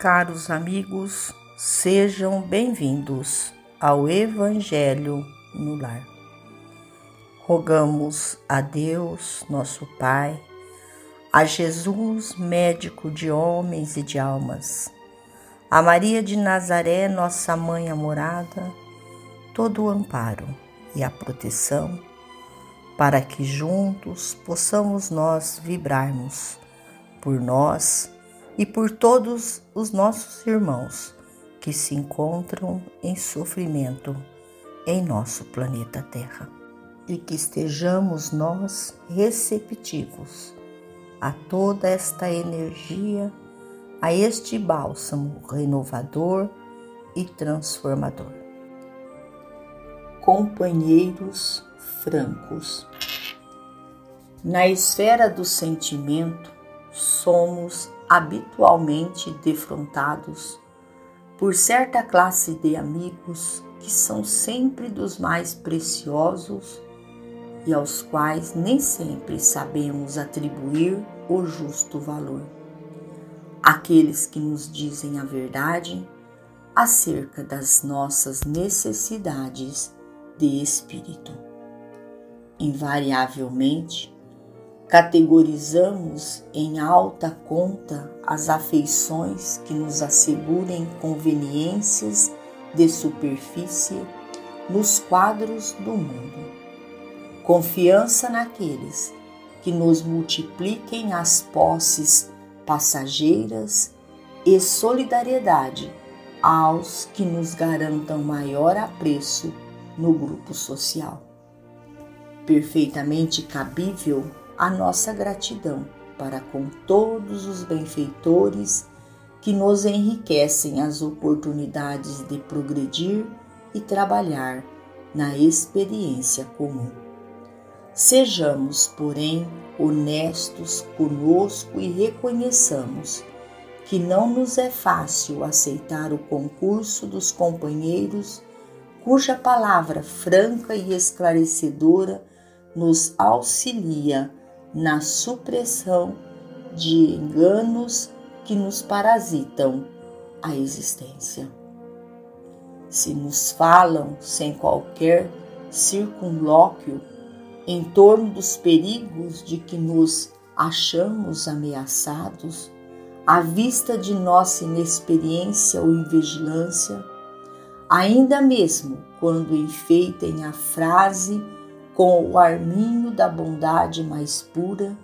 Caros amigos, sejam bem-vindos ao Evangelho no Lar. Rogamos a Deus, nosso Pai, a Jesus, médico de homens e de almas, a Maria de Nazaré, nossa mãe amorada, todo o amparo e a proteção, para que juntos possamos nós vibrarmos por nós e por todos os nossos irmãos que se encontram em sofrimento em nosso planeta Terra. E que estejamos nós receptivos a toda esta energia, a este bálsamo renovador e transformador. Companheiros francos. Na esfera do sentimento, somos habitualmente defrontados por certa classe de amigos que são sempre dos mais preciosos e aos quais nem sempre sabemos atribuir o justo valor. Aqueles que nos dizem a verdade acerca das nossas necessidades de espírito. Invariavelmente, Categorizamos em alta conta as afeições que nos assegurem conveniências de superfície nos quadros do mundo. Confiança naqueles que nos multipliquem as posses passageiras e solidariedade aos que nos garantam maior apreço no grupo social. Perfeitamente cabível a nossa gratidão para com todos os benfeitores que nos enriquecem as oportunidades de progredir e trabalhar na experiência comum. Sejamos, porém, honestos conosco e reconheçamos que não nos é fácil aceitar o concurso dos companheiros cuja palavra franca e esclarecedora nos auxilia na supressão de enganos que nos parasitam a existência. Se nos falam sem qualquer circunlóquio em torno dos perigos de que nos achamos ameaçados, à vista de nossa inexperiência ou invigilância, ainda mesmo quando enfeitem a frase com o arminho da bondade mais pura,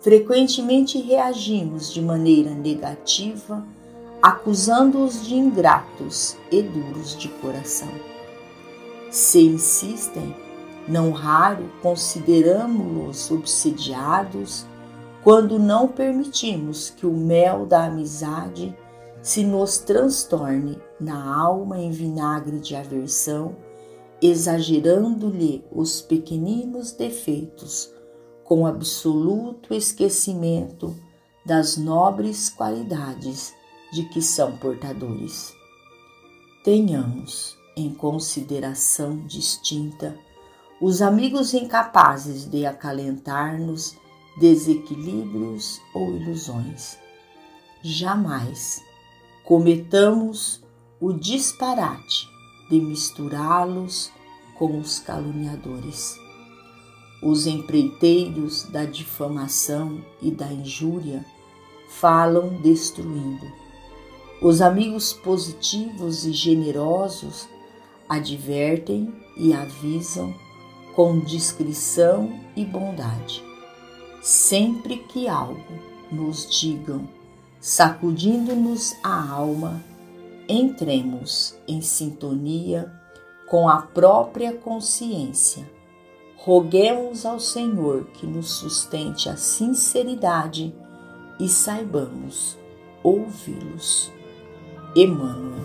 frequentemente reagimos de maneira negativa, acusando-os de ingratos e duros de coração. Se insistem, não raro consideramos-los obsediados quando não permitimos que o mel da amizade se nos transtorne na alma em vinagre de aversão exagerando-lhe os pequeninos defeitos, com absoluto esquecimento das nobres qualidades de que são portadores. Tenhamos em consideração distinta os amigos incapazes de acalentar-nos desequilíbrios ou ilusões. Jamais cometamos o disparate de misturá-los com os caluniadores. Os empreiteiros da difamação e da injúria falam destruindo. Os amigos positivos e generosos advertem e avisam com discrição e bondade. Sempre que algo nos digam, sacudindo-nos a alma, entremos em sintonia com a própria consciência. Roguemos ao Senhor que nos sustente a sinceridade e saibamos ouvi-los. Emmanuel.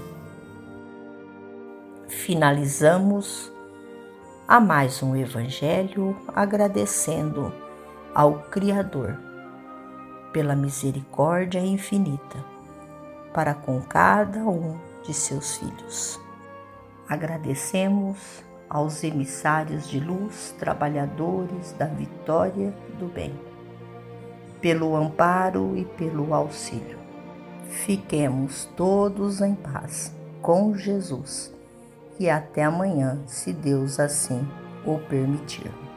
Finalizamos a mais um Evangelho agradecendo ao Criador pela misericórdia infinita para com cada um de seus filhos. Agradecemos aos emissários de luz, trabalhadores da vitória do bem, pelo amparo e pelo auxílio. Fiquemos todos em paz com Jesus e até amanhã, se Deus assim o permitir.